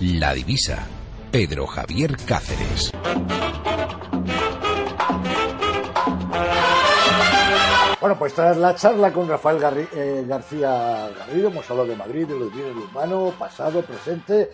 La divisa. Pedro Javier Cáceres. Bueno, pues tras la charla con Rafael eh, García Garrido, hemos hablado de Madrid, de los bienes humanos, pasado, presente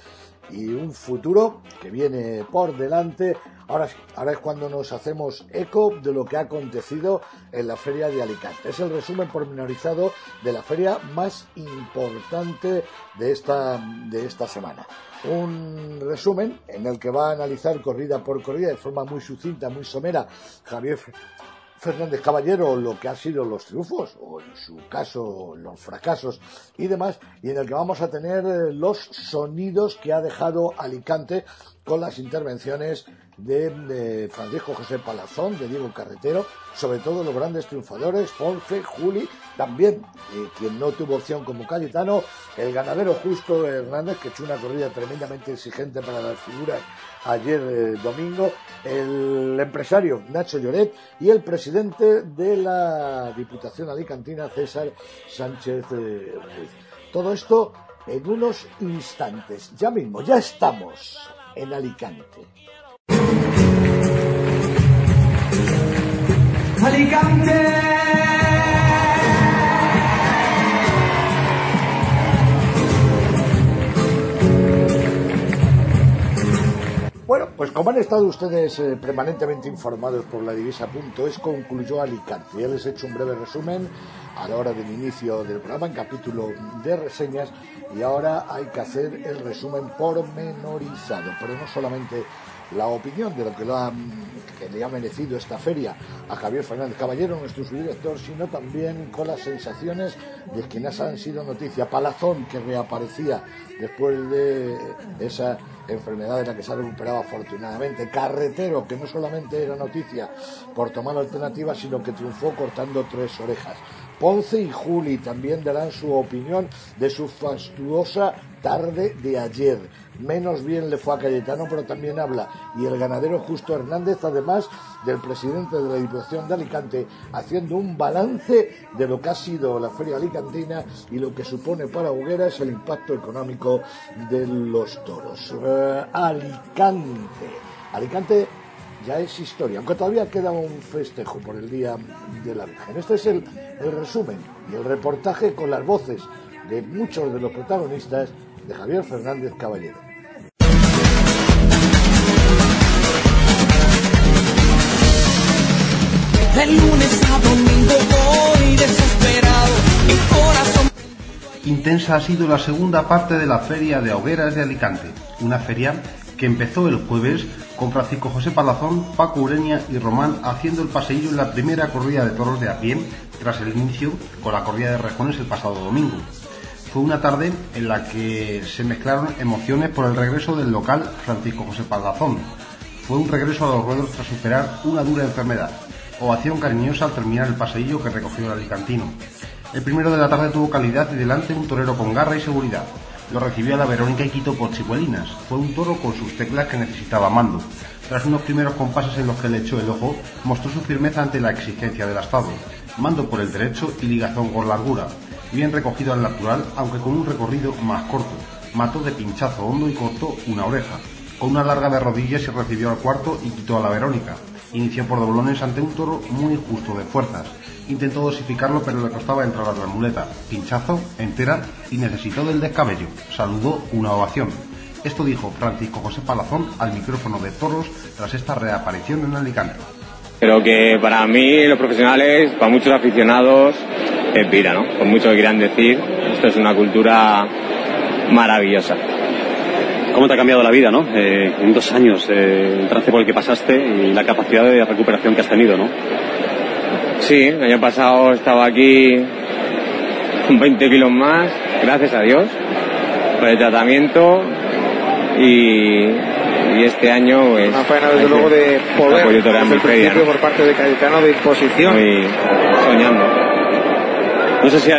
y un futuro que viene por delante. Ahora, ahora es cuando nos hacemos eco de lo que ha acontecido en la feria de Alicante. Es el resumen pormenorizado de la feria más importante de esta, de esta semana. Un resumen en el que va a analizar corrida por corrida de forma muy sucinta, muy somera, Javier Fernández Caballero lo que ha sido los triunfos, o en su caso los fracasos y demás, y en el que vamos a tener eh, los sonidos que ha dejado Alicante con las intervenciones de, Francisco José Palazón, de Diego Carretero, sobre todo los grandes triunfadores, Ponce, Juli, también eh, quien no tuvo opción como Cayetano, el ganadero Justo Hernández, que echó una corrida tremendamente exigente para las figuras ayer eh, domingo, el empresario Nacho Lloret y el presidente de la Diputación Alicantina, César Sánchez eh, Ruiz. Todo esto en unos instantes. Ya mismo, ya estamos en Alicante. Alicante. Bueno, pues como han estado ustedes eh, permanentemente informados por la divisa.es, concluyó Alicante. Ya les he hecho un breve resumen a la hora del inicio del programa en capítulo de reseñas y ahora hay que hacer el resumen pormenorizado, pero no solamente la opinión de lo que, le ha merecido esta feria a Javier Fernández Caballero, nuestro subdirector, sino también con las sensaciones de quienes han sido noticia. Palazón, que reaparecía después de esa enfermedad de la que se ha recuperado afortunadamente. Carretero, que no solamente era noticia por tomar alternativas, sino que triunfó cortando tres orejas. Ponce y Juli también darán su opinión de su fastuosa tarde de ayer. Menos bien le fue a Cayetano, pero también habla. Y el ganadero Justo Hernández, además del presidente de la Diputación de Alicante, haciendo un balance de lo que ha sido la Feria Alicantina y lo que supone para Hogueras el impacto económico de los toros. Eh, Alicante. Alicante ya es historia, aunque todavía queda un festejo por el Día de la Virgen. Este es el, resumen y el reportaje con las voces de muchos de los protagonistas de Javier Fernández Caballero. Intensa ha sido la segunda parte de la Feria de Hogueras de Alicante, una feria que empezó el jueves con Francisco José Palazón, Paco Ureña y Román haciendo el paseillo en la primera corrida de toros de a pie tras el inicio con la corrida de rejones el pasado domingo. Fue una tarde en la que se mezclaron emociones por el regreso del local Francisco José Palazón. Fue un regreso a los ruedos tras superar una dura enfermedad. Ovación cariñosa al terminar el paseillo que recogió el alicantino. El primero de la tarde tuvo calidad y delante un torero con garra y seguridad lo recibió a la Verónica y Quito por chicuelinas. Fue un toro con sus teclas que necesitaba mando. Tras unos primeros compases en los que le echó el ojo, mostró su firmeza ante la exigencia del astado. Mando por el derecho y ligazón con largura. Bien recogido al natural, aunque con un recorrido más corto. Mató de pinchazo hondo y cortó una oreja. Con una larga de rodillas se recibió al cuarto y quitó a la Verónica. Inició por doblones ante un toro muy justo de fuerzas Intentó dosificarlo, pero le costaba entrar a la muleta. Pinchazo, entera y necesitó del descabello. Saludó una ovación. Esto dijo Francisco José Palazón al micrófono de Toros tras esta reaparición en Alicante. Pero que para mí, los profesionales, para muchos aficionados, es vida, ¿no? Por mucho que quieran decir, esto es una cultura maravillosa. ¿Cómo te ha cambiado la vida, no? Eh, en dos años, eh, el trance por el que pasaste y la capacidad de recuperación que has tenido, ¿no? Sí, el año pasado estaba aquí con 20 kilos más, gracias a Dios, por el tratamiento y, este año pues, una pena desde luego de poder desde el principio por parte de Cayetano de disposición y soñando no sé si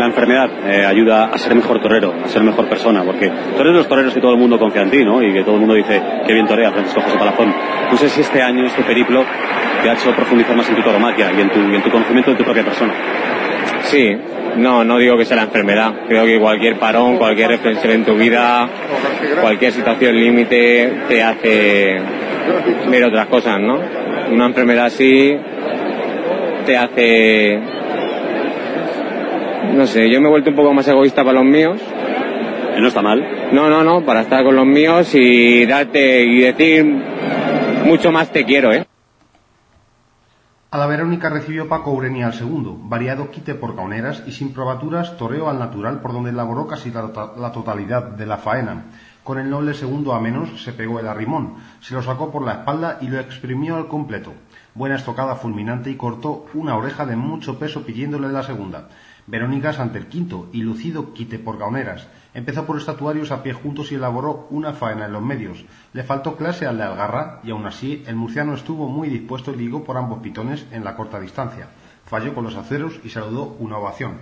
la enfermedad eh, ayuda a ser mejor torero, a ser mejor persona, porque tú eres los toreros que todo el mundo confía en ti, ¿no? Y que todo el mundo dice que bien torea Francisco José Palazón. No sé si este año, este periplo, te ha hecho profundizar más en tu toromaquia y en tu, en tu conocimiento de tu propia persona. Sí, no, no digo que sea la enfermedad. Creo que cualquier parón, cualquier reflexión en tu vida cualquier situación límite te hace ver otras cosas, ¿no? Una enfermedad así te hace... No sé, yo me he vuelto un poco más egoísta para los míos. Y no está mal. No, no, no, para estar con los míos y darte y decir mucho más te quiero, ¿eh? A la Verónica recibió Paco Urenia al segundo, variado quite por cauneras y sin probaturas toreo al natural por donde elaboró casi la, la totalidad de la faena. Con el noble segundo a menos se pegó el arrimón, se lo sacó por la espalda y lo exprimió al completo. Buena estocada fulminante y cortó una oreja de mucho peso pidiéndole la segunda. Verónicas ante el quinto y lucido quite por gauneras. Empezó por estatuarios a pie juntos y elaboró una faena en los medios. Le faltó clase al de Algarra y aún así el murciano estuvo muy dispuesto y ligó por ambos pitones en la corta distancia. Falló con los aceros y saludó una ovación.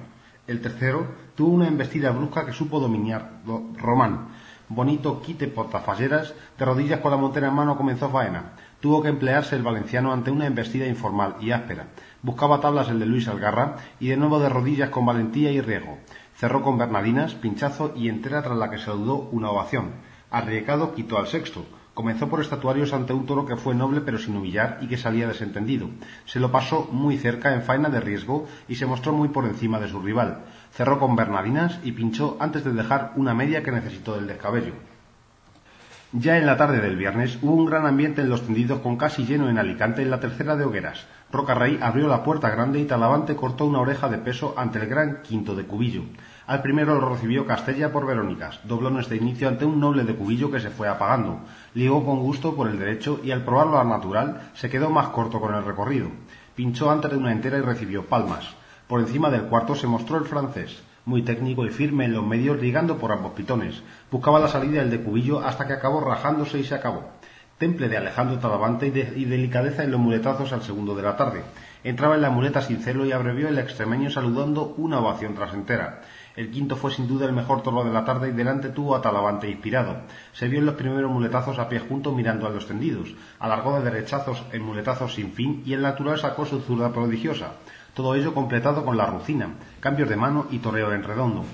El tercero tuvo una embestida brusca que supo dominar Román. Bonito quite portafalleras, de rodillas con la montera en mano comenzó faena. Tuvo que emplearse el valenciano ante una embestida informal y áspera. Buscaba tablas el de Luis Algarra y de nuevo de rodillas con valentía y riesgo. Cerró con Bernardinas, pinchazo y entera tras la que saludó una ovación. Arriesgado quitó al sexto. Comenzó por estatuarios ante un toro que fue noble pero sin humillar y que salía desentendido. Se lo pasó muy cerca en faena de riesgo y se mostró muy por encima de su rival. Cerró con Bernardinas y pinchó antes de dejar una media que necesitó del descabello. Ya en la tarde del viernes hubo un gran ambiente en los tendidos con casi lleno en Alicante en la tercera de hogueras. Rocarrey abrió la puerta grande y Talavante cortó una oreja de peso ante el gran quinto de Cubillo. Al primero lo recibió Castella por Verónicas, doblones de inicio ante un noble de Cubillo que se fue apagando. Ligó con gusto por el derecho y al probarlo al natural se quedó más corto con el recorrido. Pinchó antes de una entera y recibió palmas. Por encima del cuarto se mostró el francés muy técnico y firme en los medios, ligando por ambos pitones. Buscaba la salida del de Cubillo hasta que acabó rajándose y se acabó. Temple de Alejandro Talavante y, delicadeza en los muletazos al segundo de la tarde. Entraba en la muleta sin celo y abrevió el extremeño saludando una ovación trasentera. El quinto fue sin duda el mejor toro de la tarde y delante tuvo a Talavante inspirado. Se vio en los primeros muletazos a pie junto mirando a los tendidos. Alargó de derechazos en muletazos sin fin y el natural sacó su zurda prodigiosa. Todo ello completado con la rucina, cambios de mano y toreo en redondo.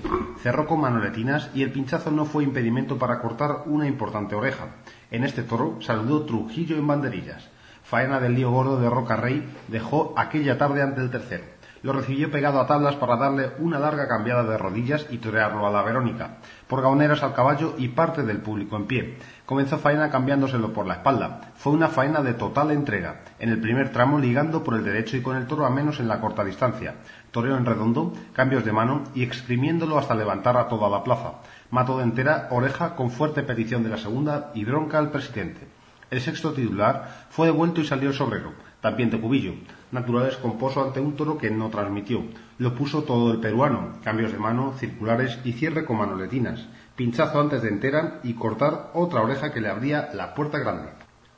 Cerró con manoletinas y el pinchazo no fue impedimento para cortar una importante oreja. En este toro saludó Trujillo en banderillas. Faena del lío gordo de Roca Rey dejó aquella tarde ante el tercero. Lo recibió pegado a tablas para darle una larga cambiada de rodillas y torearlo a la Verónica, por gaoneras al caballo y parte del público en pie. Comenzó faena cambiándoselo por la espalda. Fue una faena de total entrega, en el primer tramo ligando por el derecho y con el toro a menos en la corta distancia. Toreo en redondo, cambios de mano y exprimiéndolo hasta levantar a toda la plaza. Mató de entera oreja con fuerte petición de la segunda y bronca al presidente. El sexto titular fue devuelto y salió sobrero también de Cubillo. Naturales composo ante un toro que no transmitió. Lo puso todo el peruano, cambios de mano, circulares y cierre con manoletinas. Pinchazo antes de entera y cortar otra oreja que le abría la puerta grande.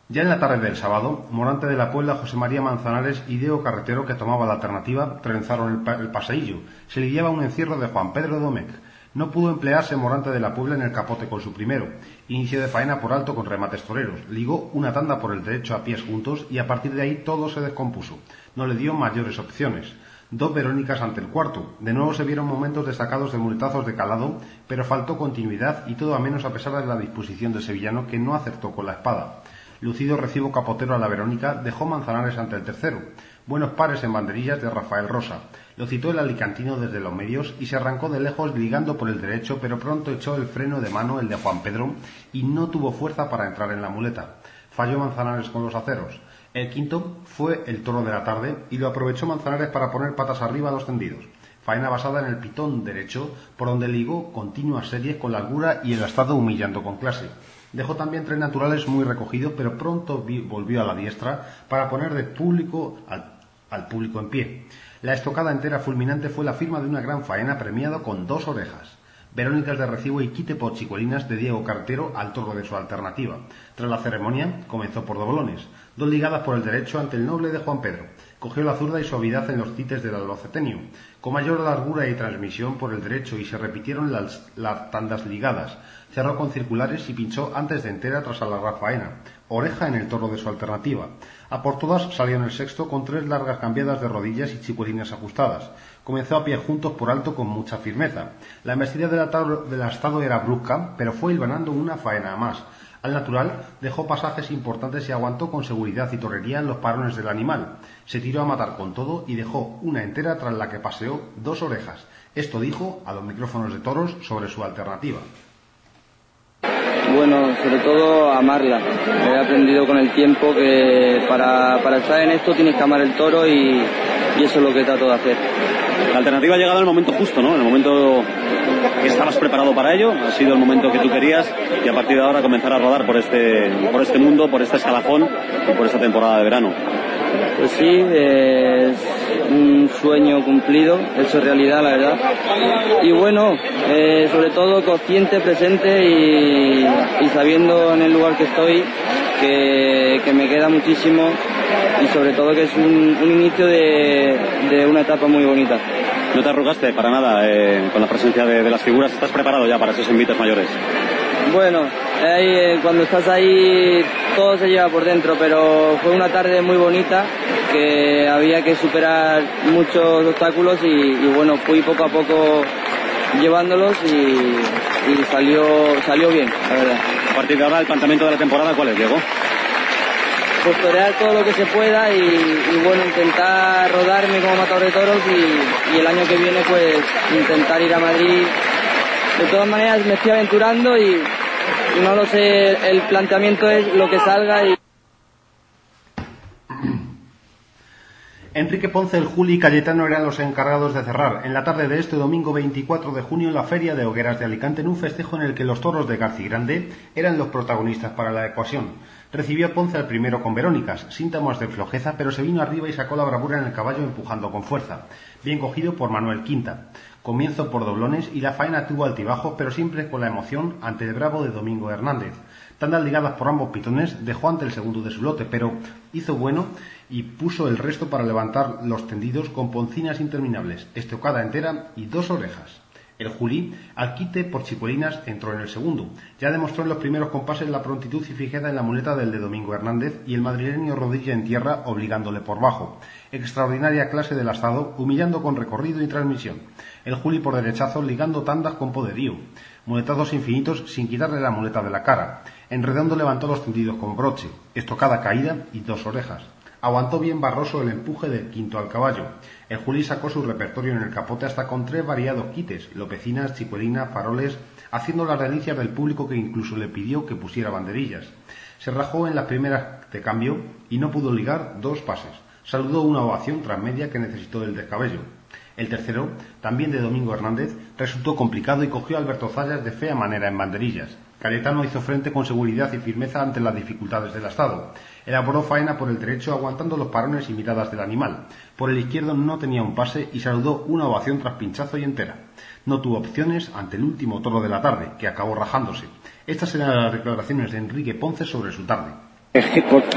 Ya en la tarde del sábado, Morante de la Puebla, José María Manzanares y Diego Carretero, que tomaba la alternativa, trenzaron el, paseillo. Se lidiaba un encierro de Juan Pedro Domecq. No pudo emplearse Morante de la Puebla en el capote con su primero. Inicio de faena por alto con remates toreros. Ligó una tanda por el derecho a pies juntos y a partir de ahí todo se descompuso. No le dio mayores opciones. Dos Verónicas ante el cuarto. De nuevo se vieron momentos destacados de muletazos de calado, pero faltó continuidad y todo a menos a pesar de la disposición del sevillano que no acertó con la espada. Lucido recibo capotero a la Verónica dejó Manzanares ante el tercero. Buenos pares en banderillas de Rafael Rosa. Lo citó el alicantino desde los medios y se arrancó de lejos ligando por el derecho, pero pronto echó el freno de mano el de Juan Pedro y no tuvo fuerza para entrar en la muleta. Falló Manzanares con los aceros. El quinto fue el toro de la tarde y lo aprovechó Manzanares para poner patas arriba a los tendidos. Faena basada en el pitón derecho, por donde ligó continuas series con largura y el estado humillando con clase. Dejó también tres naturales muy recogidos, pero pronto volvió a la diestra para poner de público al público en pie. La estocada entera fulminante fue la firma de una gran faena premiado con dos orejas. Verónicas de recibo y quite por chicuelinas de Diego Cartero al toro de su alternativa. Tras la ceremonia, comenzó por doblones, dos ligadas por el derecho ante el noble de Juan Pedro. Cogió la zurda y suavidad en los tites del albaceteño, con mayor largura y transmisión por el derecho y se repitieron las, las tandas ligadas. Cerró con circulares y pinchó antes de entera tras a la faena oreja en el toro de su alternativa. A por todas salió en el sexto con tres largas cambiadas de rodillas y chicuelinas ajustadas. Comenzó a pie juntos por alto con mucha firmeza. La embestida del estado era brusca, pero fue hilvanando una faena más. Al natural dejó pasajes importantes y aguantó con seguridad y torrería en los parones del animal. Se tiró a matar con todo y dejó una entera tras la que paseó dos orejas. Esto dijo a los micrófonos de toros sobre su alternativa. Bueno, sobre todo amarla. He aprendido con el tiempo que para, estar en esto tienes que amar el toro y, y eso es lo que trato de hacer. La alternativa ha llegado el momento justo, ¿no? En el momento que estabas preparado para ello, ha sido el momento que tú querías y a partir de ahora comenzar a rodar por este, por este mundo, por este escalafón y por esta temporada de verano. Pues sí, es un sueño cumplido, hecho realidad, la verdad. Y bueno, eh, sobre todo consciente, presente y, sabiendo en el lugar que estoy que, me queda muchísimo y sobre todo que es un, inicio de una etapa muy bonita. No te arrugaste para nada eh, con la presencia de, las figuras. ¿Estás preparado ya para esos invites mayores? Bueno, eh, cuando estás ahí todo se lleva por dentro, pero fue una tarde muy bonita que había que superar muchos obstáculos y, bueno, fui poco a poco llevándolos y, salió, salió bien, la verdad. A partir de ahora, el planteamiento de la temporada, ¿cuál es, Diego? Pues todo lo que se pueda y, bueno, intentar rodarme como matador de toros y, el año que viene pues intentar ir a Madrid. De todas maneras me estoy aventurando y, no lo sé, el planteamiento es lo que salga y... Enrique Ponce, el Juli y Cayetano eran los encargados de cerrar en la tarde de este domingo 24 de junio en la Feria de Hogueras de Alicante en un festejo en el que los toros de García Grande eran los protagonistas para la ecuación. Recibió Ponce al primero con Verónicas, síntomas de flojeza, pero se vino arriba y sacó la bravura en el caballo empujando con fuerza. Bien cogido por Manuel Quinta. Comienzo por doblones y la faena tuvo altibajo, pero siempre con la emoción ante el bravo de Domingo Hernández. Tandas ligadas por ambos pitones dejó ante el segundo de su lote, pero hizo bueno y puso el resto para levantar los tendidos con poncinas interminables, estocada entera y dos orejas. El Juli, al quite por Chicuelinas, entró en el segundo. Ya demostró en los primeros compases la prontitud y fijeza en la muleta del de Domingo Hernández y el madrileño rodilla en tierra obligándole por bajo. Extraordinaria clase del asado, humillando con recorrido y transmisión. El Juli por derechazo ligando tandas con poderío. Muletazos infinitos sin quitarle la muleta de la cara. En redondo levantó los tendidos con broche, estocada caída y dos orejas. Aguantó bien Barroso el empuje del quinto al caballo. El Juli sacó su repertorio en el capote hasta con tres variados quites, lopecinas, chicuelinas, faroles, haciendo las delicias del público que incluso le pidió que pusiera banderillas. Se rajó en las primeras de cambio y no pudo ligar dos pases. Saludó una ovación tras media que necesitó del descabello. El tercero, también de Domingo Hernández, resultó complicado y cogió a Alberto Zayas de fea manera en banderillas. Cayetano hizo frente con seguridad y firmeza ante las dificultades del Estado. Elaboró faena por el derecho aguantando los parones y miradas del animal. Por el izquierdo no tenía un pase y saludó una ovación tras pinchazo y entera. No tuvo opciones ante el último toro de la tarde, que acabó rajándose. Estas eran las declaraciones de Enrique Ponce sobre su tarde.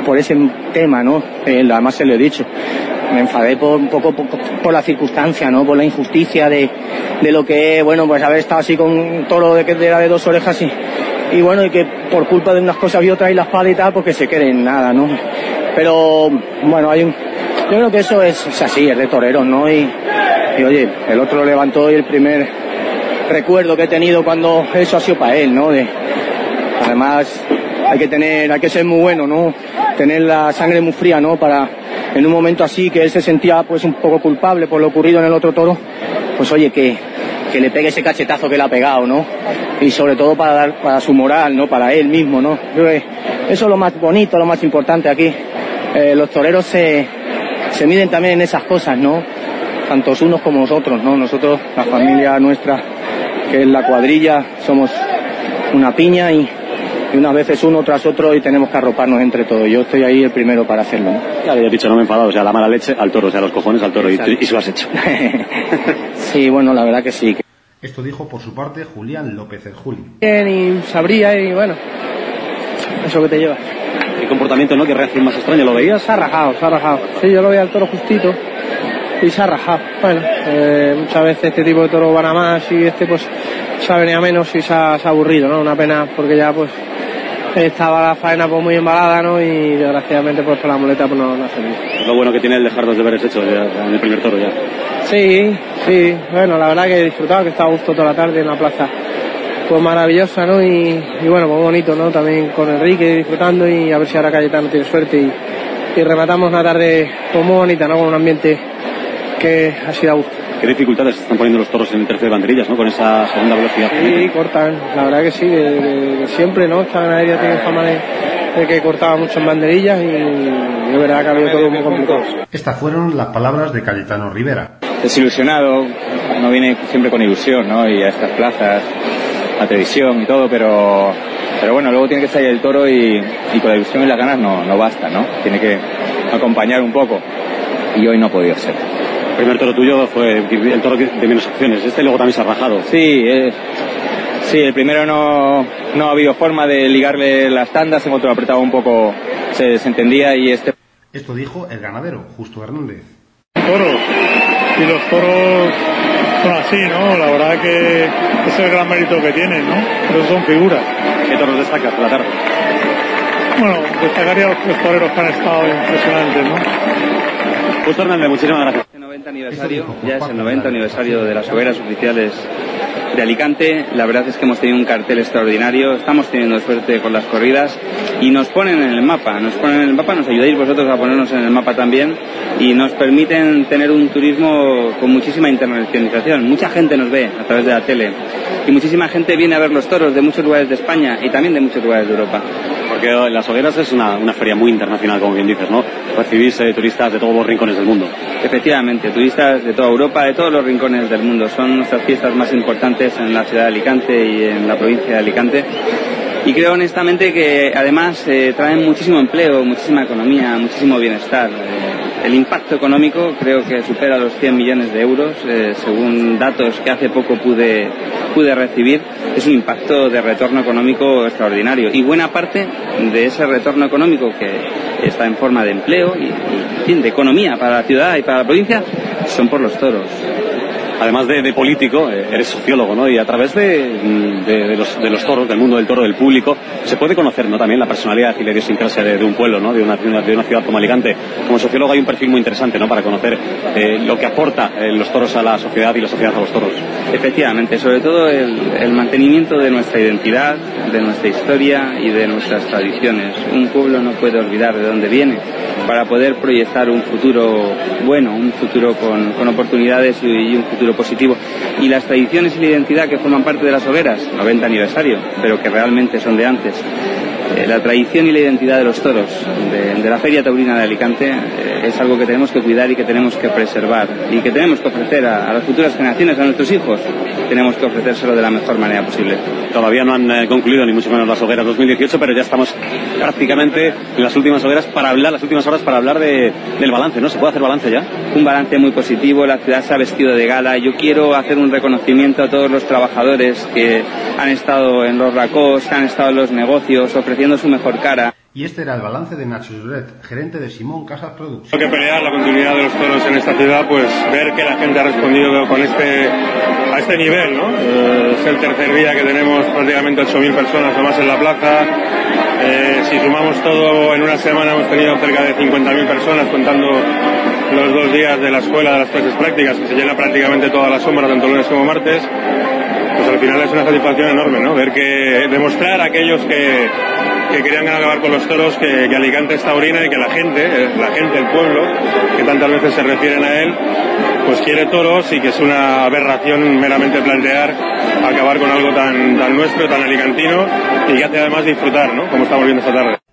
Por, ese tema, ¿no? Eh, además se lo he dicho. Me enfadé un poco por, la circunstancia, ¿no? Por la injusticia de, lo que, bueno, pues haber estado así con un toro de, que era de dos orejas y y bueno, y que por culpa de unas cosas y otras y la espada y tal, porque pues se quede en nada, ¿no? Pero bueno, hay un, yo creo que eso es, así, es de toreros, ¿no? Y, oye, el otro lo levantó y el primer recuerdo que he tenido cuando eso ha sido para él, ¿no? De, además, hay que tener, hay que ser muy bueno, ¿no? Tener la sangre muy fría, ¿no? Para, en un momento así que él se sentía pues un poco culpable por lo ocurrido en el otro toro, pues oye, que, que le pegue ese cachetazo que le ha pegado, ¿no? Y sobre todo para dar, para su moral, ¿no? Para él mismo, ¿no? eso es lo más bonito, lo más importante aquí. Eh, los toreros se, se miden también en esas cosas, ¿no? Tantos unos como nosotros, ¿no? Nosotros, la familia nuestra, que es la cuadrilla, somos una piña y, y unas veces uno tras otro y tenemos que arroparnos entre todos. Yo estoy ahí el primero para hacerlo. ¿no? Ya he dicho, no me he enfadado, o sea, la mala leche al toro, o sea, los cojones al toro, y, y, lo has hecho. sí, bueno, la verdad que sí. Esto dijo por su parte Julián López el Juli. Bien, y sabría, y bueno, eso que te lleva. ¿Qué comportamiento, no? ¿Qué reacción más extraña lo veías? Se ha rajado, se ha rajado. Sí, yo lo veía al toro justito y se ha rajado. Bueno, eh, muchas veces este tipo de toros van a más y este pues se ha venido a menos y se ha, se ha aburrido, ¿no? Una pena porque ya pues estaba la faena pues muy embalada, ¿no? Y desgraciadamente pues por la muleta pues no, no ha servido. Lo bueno que tiene el dejar dos deberes hechos en el primer toro ya. Sí, sí, bueno, la verdad que he disfrutado, que estaba a gusto toda la tarde en la plaza. Pues maravillosa, ¿no? Y, bueno, muy bonito, ¿no? También con Enrique disfrutando y a ver si ahora Cayetano tiene suerte y, y rematamos una tarde pues muy bonita, ¿no? Con un ambiente que ha sido a gusto. ¿Qué dificultades están poniendo los toros en el tercer de banderillas, ¿no? Con esa segunda velocidad. Sí, cortan, la verdad que sí, de, siempre, ¿no? Esta ganadería tiene fama de, que cortaba mucho en banderillas y de verdad que ha habido todo muy complicado. Estas fueron las palabras de Cayetano Rivera. Desilusionado, no viene siempre con ilusión, ¿no? Y a estas plazas, a televisión y todo, pero pero bueno, luego tiene que salir el toro y, con la ilusión y las ganas no, no basta, ¿no? Tiene que acompañar un poco. Y hoy no ha podido ser. El primer toro tuyo fue el toro de menos opciones. Este luego también se ha rajado. Sí, eh, sí, el primero no, no ha habido forma de ligarle las tandas, en otro apretaba un poco, se desentendía y este... Esto dijo el ganadero, Justo Hernández. Toros. Y los toros son así, ¿no? La verdad que es el gran mérito que tienen, ¿no? Pero son figuras. ¿Qué toros destacas por la tarde? Bueno, destacaría los tres toreros que han estado impresionantes, ¿no? Justo Hernández, muchísimas gracias. El 90 aniversario, ya es el 90 aniversario de las hogueras oficiales de Alicante. La verdad es que hemos tenido un cartel extraordinario, estamos teniendo suerte con las corridas y nos ponen en el mapa, nos ponen en el mapa, nos ayudáis vosotros a ponernos en el mapa también y nos permiten tener un turismo con muchísima internacionalización. Mucha gente nos ve a través de la tele y muchísima gente viene a ver los toros de muchos lugares de España y también de muchos lugares de Europa. Porque las hogueras es una, feria muy internacional, como bien dices, ¿no? Recibís eh, turistas de todos los rincones del mundo. Efectivamente, turistas de toda Europa, de todos los rincones del mundo. Son nuestras fiestas más importantes en la ciudad de Alicante y en la provincia de Alicante. Y creo honestamente que además eh, traen muchísimo empleo, muchísima economía, muchísimo bienestar. Eh, el impacto económico creo que supera los 100 millones de euros, eh, según datos que hace poco pude, pude recibir. Es un impacto de retorno económico extraordinario. Y buena parte de ese retorno económico que está en forma de empleo y, y de economía para la ciudad y para la provincia son por los toros además de, político, eh, eres sociólogo, ¿no? Y a través de, los, toros, del mundo del toro, del público, se puede conocer, ¿no? También la personalidad y la idiosincrasia de, un pueblo, ¿no? De una, de una, ciudad como Alicante. Como sociólogo hay un perfil muy interesante, ¿no? Para conocer eh, lo que aporta eh, los toros a la sociedad y la sociedad a los toros. Efectivamente, sobre todo el, mantenimiento de nuestra identidad, de nuestra historia y de nuestras tradiciones. Un pueblo no puede olvidar de dónde viene para poder proyectar un futuro bueno, un futuro con, oportunidades y un futuro positivo. Y las tradiciones y la identidad que forman parte de las hogueras, 90 aniversario, pero que realmente son de antes, eh, la tradición y la identidad de los toros de, la Feria Taurina de Alicante eh, es algo que tenemos que cuidar y que tenemos que preservar y que tenemos que ofrecer a, las futuras generaciones, a nuestros hijos, tenemos que ofrecérselo de la mejor manera posible. Todavía no han eh, concluido ni mucho menos las hogueras 2018, pero ya estamos prácticamente en las últimas hogueras para hablar, las últimas horas para hablar de, del balance, ¿no? ¿Se puede hacer balance ya? Un balance muy positivo, la ciudad se ha vestido de gala. Yo quiero hacer un reconocimiento a todos los trabajadores que han estado en los racos, que han estado en los negocios, ofreciendo su mejor cara. Y este era el balance de Nacho Juret, gerente de Simón Casas Producción. Tengo que pelear la continuidad de los toros en esta ciudad, pues ver que la gente ha respondido con este, a este nivel, ¿no? Eh, es el tercer día que tenemos prácticamente 8.000 personas o más en la plaza. Eh, si sumamos todo, en una semana hemos tenido cerca de 50.000 personas contando los dos días de la escuela de las clases prácticas, que se llena prácticamente toda la sombra, tanto lunes como martes. Al final es una satisfacción enorme, ¿no? Ver que demostrar a aquellos que, que querían acabar con los toros, que, Alicante es taurina y que la gente, eh, la gente, el pueblo, que tantas veces se refieren a él, pues quiere toros y que es una aberración meramente plantear acabar con algo tan, tan nuestro, tan alicantino y que hace además disfrutar, ¿no? Como estamos viendo esta tarde.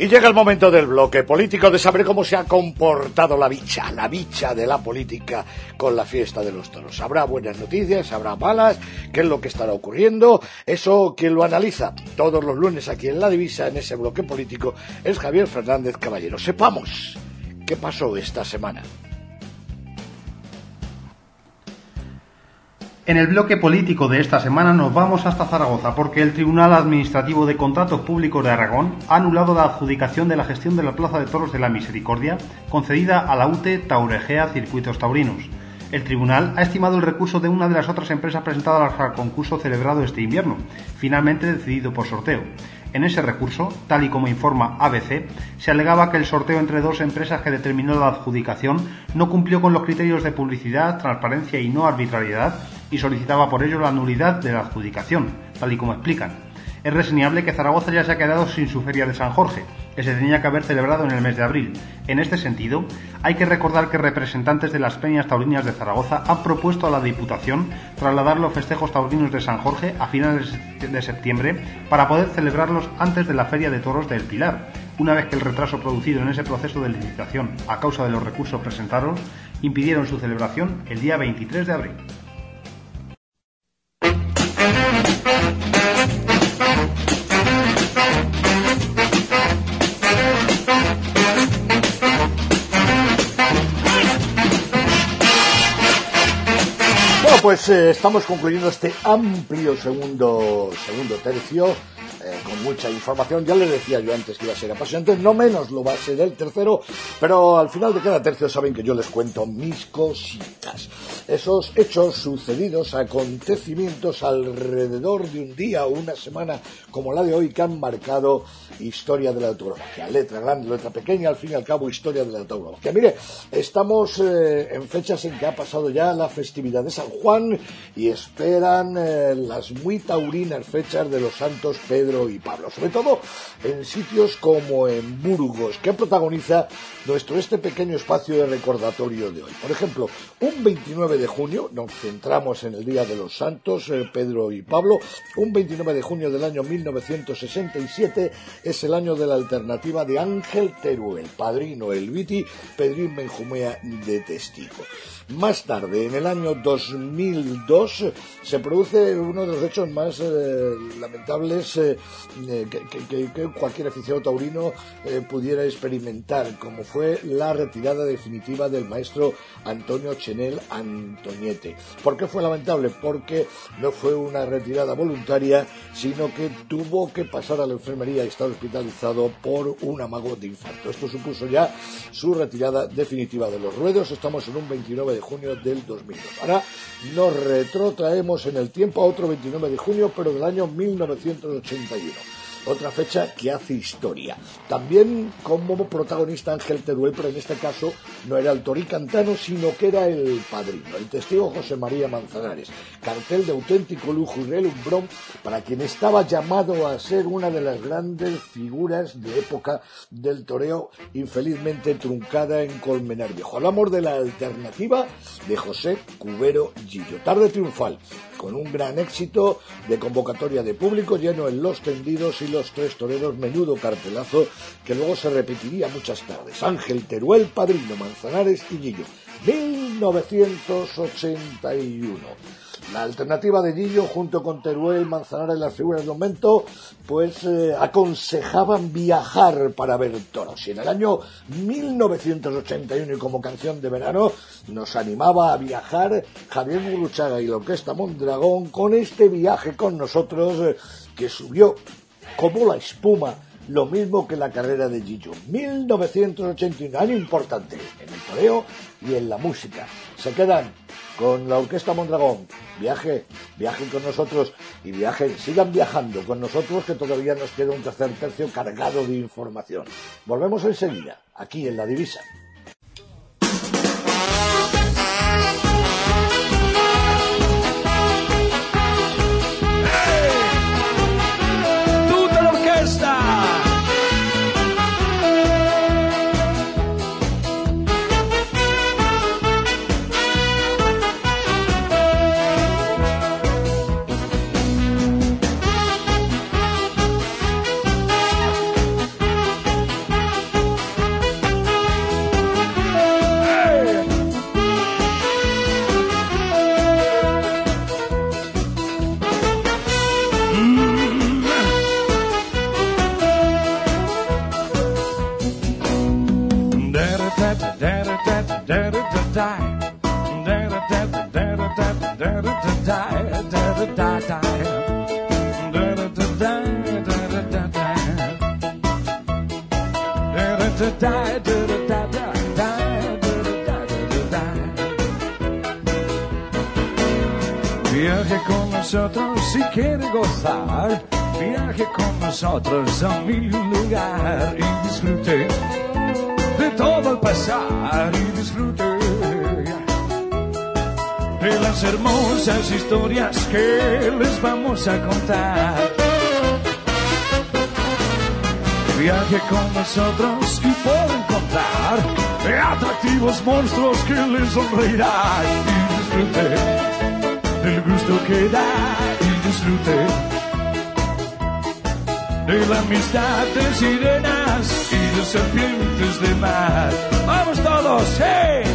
Y llega el momento del bloque político de saber cómo se ha comportado la bicha, la bicha de la política con la fiesta de los toros. Habrá buenas noticias, habrá malas, qué es lo que estará ocurriendo. Eso, quien lo analiza todos los lunes aquí en La Divisa, en ese bloque político, es Javier Fernández Caballero. Sepamos qué pasó esta semana. En el bloque político de esta semana nos vamos hasta Zaragoza porque el Tribunal Administrativo de Contratos Públicos de Aragón ha anulado la adjudicación de la gestión de la Plaza de Toros de la Misericordia concedida a la UTE Tauregea Circuitos Taurinos. El tribunal ha estimado el recurso de una de las otras empresas presentadas al concurso celebrado este invierno, finalmente decidido por sorteo. En ese recurso, tal y como informa ABC, se alegaba que el sorteo entre dos empresas que determinó la adjudicación no cumplió con los criterios de publicidad, transparencia y no arbitrariedad y solicitaba por ello la nulidad de la adjudicación, tal y como explican. Es reseñable que Zaragoza ya se ha quedado sin su feria de San Jorge, que se tenía que haber celebrado en el mes de abril. En este sentido, hay que recordar que representantes de las peñas taurinas de Zaragoza han propuesto a la Diputación trasladar los festejos taurinos de San Jorge a finales de septiembre para poder celebrarlos antes de la Feria de Toros del Pilar, una vez que el retraso producido en ese proceso de licitación a causa de los recursos presentados impidieron su celebración el día 23 de abril. Pues eh, estamos concluyendo este amplio segundo, segundo tercio eh, mucha información. Ya les decía yo antes que iba a ser apasionante, no menos lo va a ser el tercero, pero al final de cada tercio saben que yo les cuento mis cositas. Esos hechos sucedidos, acontecimientos alrededor de un día o una semana como la de hoy que han marcado historia de la tauromaquia. Letra grande, letra pequeña, al fin y al cabo historia de la tauromaquia. Mire, estamos eh, en fechas en que ha pasado ya la festividad de San Juan y esperan eh, las muy taurinas fechas de los santos Pedro y Pablo, sobre todo en sitios como en Burgos, que protagoniza nuestro este pequeño espacio de recordatorio de hoy. Por ejemplo, un 29 de junio, nos centramos en el Día de los Santos, eh, Pedro y Pablo, un 29 de junio del año 1967 es el año de la alternativa de Ángel Teruel, padrino El Viti, Pedrín Benjumea de Testigo. Más tarde, en el año 2002, se produce uno de los hechos más eh, lamentables eh, eh, que, cualquier aficionado taurino pudiera experimentar, como fue la retirada definitiva del maestro Antonio Chenel Antoñete. ¿Por qué fue lamentable? Porque no fue una retirada voluntaria, sino que tuvo que pasar a la enfermería y estar hospitalizado por un amago de infarto. Esto supuso ya su retirada definitiva de los ruedos. Estamos en un 29 de de junio del 2002. Ahora nos retrotraemos en el tiempo a otro 29 de junio, pero del año 1981 otra fecha que hace historia. También como protagonista Ángel Teruel, pero en este caso no era el toricantano, sino que era el padrino, el testigo José María Manzanares. Cartel de auténtico lujo y relumbrón para quien estaba llamado a ser una de las grandes figuras de época del toreo, infelizmente truncada en Colmenar Viejo. Hablamos de la alternativa de José Cubero Gillo. Tarde triunfal, con un gran éxito de convocatoria de público lleno en los tendidos y los tres toreros, menudo cartelazo que luego se repetiría muchas tardes. Ángel Teruel, Padrino, Manzanares y Gillo. 1981. La alternativa de Gillo junto con Teruel, Manzanares, las figuras del momento, pues eh, aconsejaban viajar para ver toros. Y en el año 1981 y como canción de verano nos animaba a viajar Javier Muruchaga y la Orquesta Mondragón con este viaje con nosotros eh, que subió como la espuma, lo mismo que la carrera de Gillo. 1981, año importante en el toreo y en la música. Se quedan con la Orquesta Mondragón. Viaje, viajen con nosotros y viajen, sigan viajando con nosotros que todavía nos queda un tercer tercio cargado de información. Volvemos enseguida, aquí en La Divisa. Viaje con nosotros si quiere gozar Viaje con nosotros a mil lugar y disfrute de todo el pasar y disfrute de las hermosas historias que les vamos a contar. Viaje con nosotros y puedo encontrar atractivos monstruos que les sonreirán y disfrute del gusto que da y disfrute de la amistad de sirenas y de serpientes de mar. ¡Vamos todos! ¡Hey!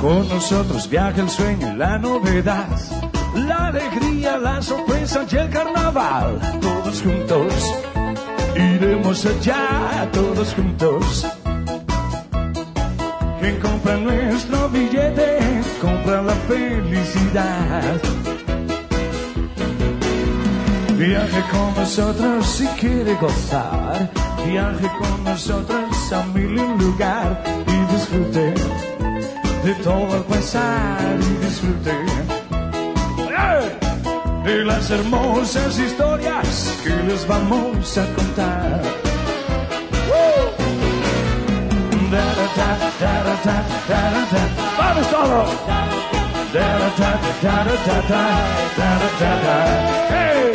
Con nosotros viaja el sueño y la novedad, la alegría, la sorpresa y el carnaval. Todos juntos, iremos allá, todos juntos. Quien compra nuestro billete, compra la felicidad. Viaje con nosotros si quiere gozar. Viaje con nosotros a mil un lugar y disfrute de todo el pasar y disfrute de las hermosas historias que les vamos a contar. ¡Vamos todos! ¡Hey!